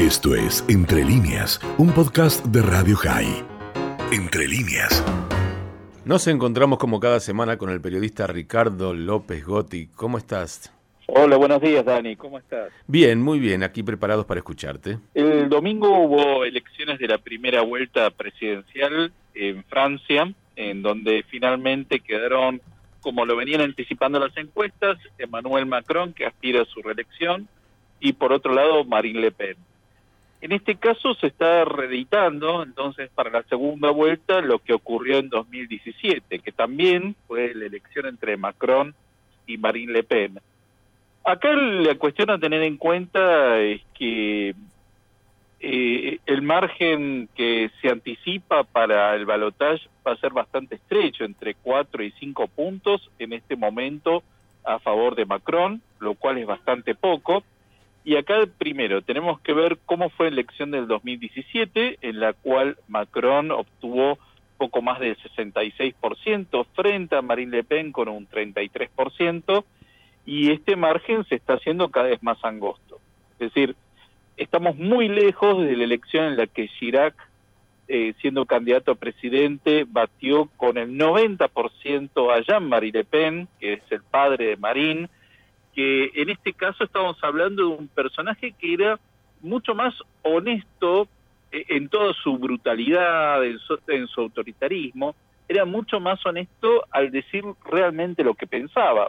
Esto es Entre líneas, un podcast de Radio High. Entre líneas. Nos encontramos como cada semana con el periodista Ricardo López Gotti. ¿Cómo estás? Hola, buenos días, Dani. ¿Cómo estás? Bien, muy bien. Aquí preparados para escucharte. El domingo hubo elecciones de la primera vuelta presidencial en Francia, en donde finalmente quedaron, como lo venían anticipando las encuestas, Emmanuel Macron, que aspira a su reelección, y por otro lado, Marine Le Pen. En este caso se está reeditando entonces para la segunda vuelta lo que ocurrió en 2017, que también fue la elección entre Macron y Marine Le Pen. Acá la cuestión a tener en cuenta es que eh, el margen que se anticipa para el balotaje va a ser bastante estrecho, entre 4 y 5 puntos en este momento a favor de Macron, lo cual es bastante poco. Y acá primero tenemos que ver cómo fue la elección del 2017, en la cual Macron obtuvo poco más del 66% frente a Marine Le Pen con un 33%, y este margen se está haciendo cada vez más angosto. Es decir, estamos muy lejos de la elección en la que Chirac, eh, siendo candidato a presidente, batió con el 90% a Jean-Marie Le Pen, que es el padre de Marine, que en este caso estamos hablando de un personaje que era mucho más honesto eh, en toda su brutalidad, en su, autoritarismo, era mucho más honesto al decir realmente lo que pensaba.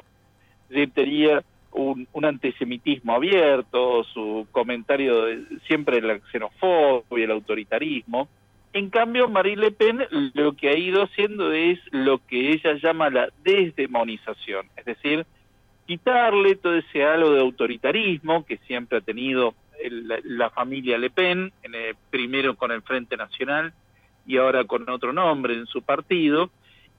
Tenía un, antisemitismo abierto, su comentario de, siempre la xenofobia, el autoritarismo. En cambio, Marie Le Pen lo que ha ido haciendo es lo que ella llama la desdemonización, es decir, quitarle todo ese halo de autoritarismo que siempre ha tenido la, familia Le Pen, en primero con el Frente Nacional y ahora con otro nombre en su partido,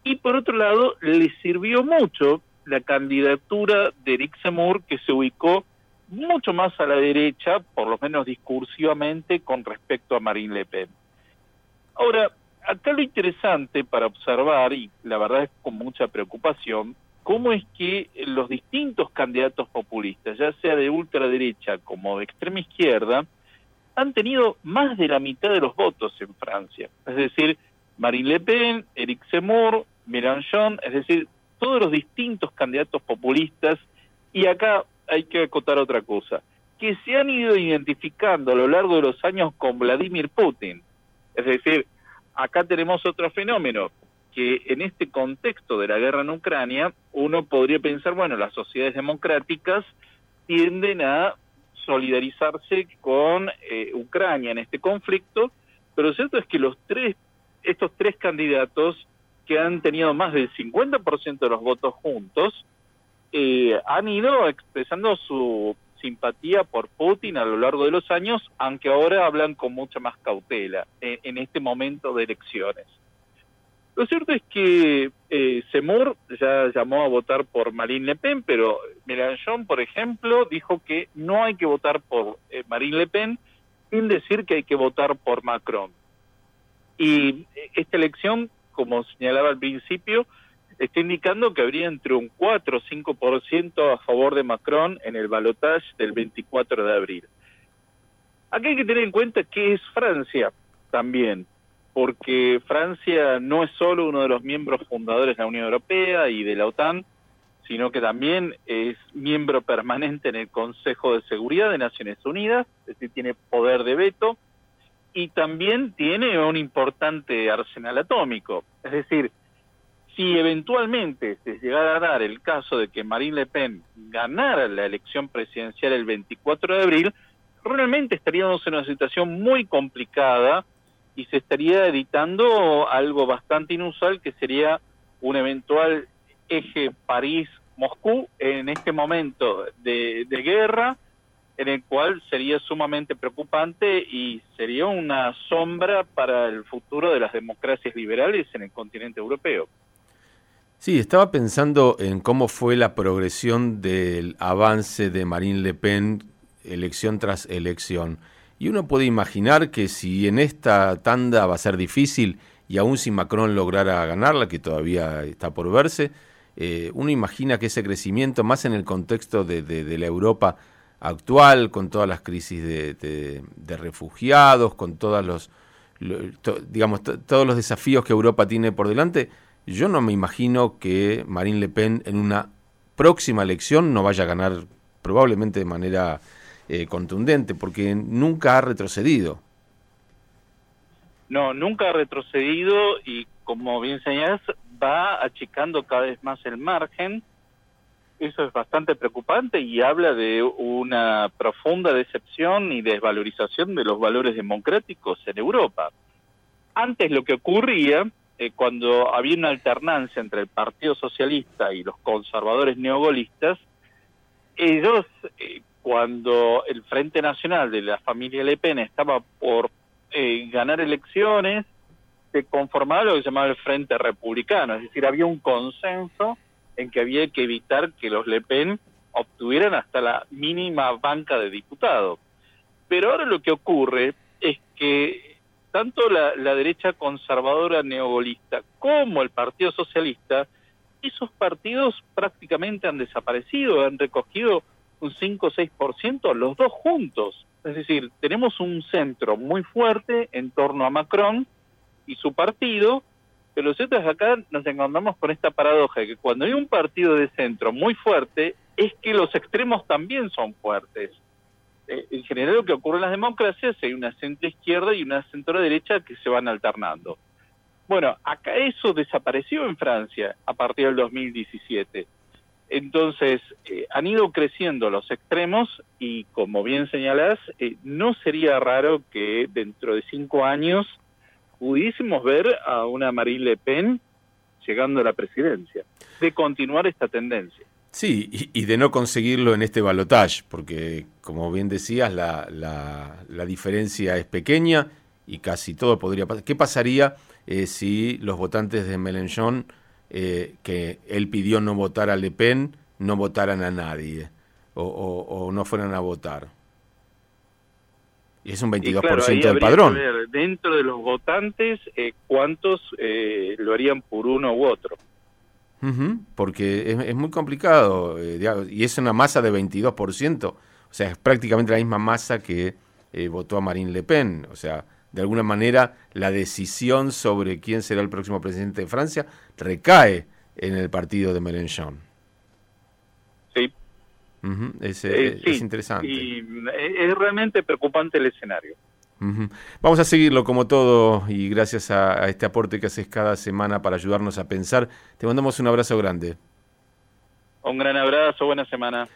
y por otro lado le sirvió mucho la candidatura de Eric Zemmour que se ubicó mucho más a la derecha, por lo menos discursivamente, con respecto a Marine Le Pen. Ahora, acá lo interesante para observar, y la verdad es con mucha preocupación, cómo es que los distintos candidatos populistas, ya sea de ultraderecha como de extrema izquierda, han tenido más de la mitad de los votos en Francia. Es decir, Marine Le Pen, Eric Zemmour, Mélenchon, es decir, todos los distintos candidatos populistas, y acá hay que acotar otra cosa, que se han ido identificando a lo largo de los años con Vladimir Putin. Es decir, acá tenemos otro fenómeno que en este contexto de la guerra en Ucrania, uno podría pensar, bueno, las sociedades democráticas tienden a solidarizarse con eh, Ucrania en este conflicto, pero lo cierto es que los tres, estos tres candidatos que han tenido más del 50% de los votos juntos, eh, han ido expresando su simpatía por Putin a lo largo de los años, aunque ahora hablan con mucha más cautela en este momento de elecciones. Lo cierto es que eh, Seymour ya llamó a votar por Marine Le Pen, pero Mélenchon, por ejemplo, dijo que no hay que votar por eh, Marine Le Pen sin decir que hay que votar por Macron. Y eh, esta elección, como señalaba al principio, está indicando que habría entre un 4 o 5% a favor de Macron en el balotaje del 24 de abril. Aquí hay que tener en cuenta que es Francia también porque Francia no es solo uno de los miembros fundadores de la Unión Europea y de la OTAN, sino que también es miembro permanente en el Consejo de Seguridad de Naciones Unidas, es decir, tiene poder de veto, y también tiene un importante arsenal atómico. Es decir, si eventualmente se llegara a dar el caso de que Marine Le Pen ganara la elección presidencial el 24 de abril, realmente estaríamos en una situación muy complicada y se estaría editando algo bastante inusual que sería un eventual eje París-Moscú en este momento de, guerra, en el cual sería sumamente preocupante y sería una sombra para el futuro de las democracias liberales en el continente europeo. Sí, estaba pensando en cómo fue la progresión del avance de Marine Le Pen elección tras elección. Y uno puede imaginar que si en esta tanda va a ser difícil, y aún si Macron lograra ganarla, que todavía está por verse, eh, uno imagina que ese crecimiento, más en el contexto de, la Europa actual, con todas las crisis de, refugiados, con todos los, digamos, todos los desafíos que Europa tiene por delante, yo no me imagino que Marine Le Pen en una próxima elección no vaya a ganar probablemente de manera eh, contundente, porque nunca ha retrocedido. No, nunca ha retrocedido y como bien señalas, va achicando cada vez más el margen. Eso es bastante preocupante y habla de una profunda decepción y desvalorización de los valores democráticos en Europa. Antes lo que ocurría, eh, cuando había una alternancia entre el Partido Socialista y los conservadores neogolistas, ellos, eh, cuando el Frente Nacional de la familia Le Pen estaba por eh, ganar elecciones, se conformaba lo que se llamaba el Frente Republicano, es decir, había un consenso en que había que evitar que los Le Pen obtuvieran hasta la mínima banca de diputados. Pero ahora lo que ocurre es que tanto la, la derecha conservadora neogolista como el Partido Socialista, esos partidos prácticamente han desaparecido, han recogido un 5 o 6%, los dos juntos. Es decir, tenemos un centro muy fuerte en torno a Macron y su partido, pero lo cierto es que acá nos encontramos con esta paradoja de que cuando hay un partido de centro muy fuerte, es que los extremos también son fuertes. Eh, en general lo que ocurre en las democracias hay una centro izquierda y una centro derecha que se van alternando. Bueno, acá eso desapareció en Francia a partir del 2017. Entonces, eh, han ido creciendo los extremos y, como bien señalás, eh, no sería raro que dentro de cinco años pudiésemos ver a una Marine Le Pen llegando a la presidencia, de continuar esta tendencia. Sí, y, de no conseguirlo en este balotage, porque, como bien decías, la, la, diferencia es pequeña y casi todo podría pasar. ¿Qué pasaría eh, si los votantes de Mélenchon eh, que él pidió no votar a Le Pen, no votaran a nadie o, no fueran a votar. Y es un 22% del padrón. dentro de los votantes, eh, ¿cuántos eh, lo harían por uno u otro? porque es, muy complicado y es una masa de 22%, o sea, es prácticamente la misma masa que votó a Marine Le Pen, o sea, de alguna manera la decisión sobre quién será el próximo presidente de Francia recae en el partido de Mélenchon. Sí. es, eh, es, interesante. Y es realmente preocupante el escenario. Vamos a seguirlo como todo y gracias a, este aporte que haces cada semana para ayudarnos a pensar. Te mandamos un abrazo grande. Un gran abrazo, buena semana.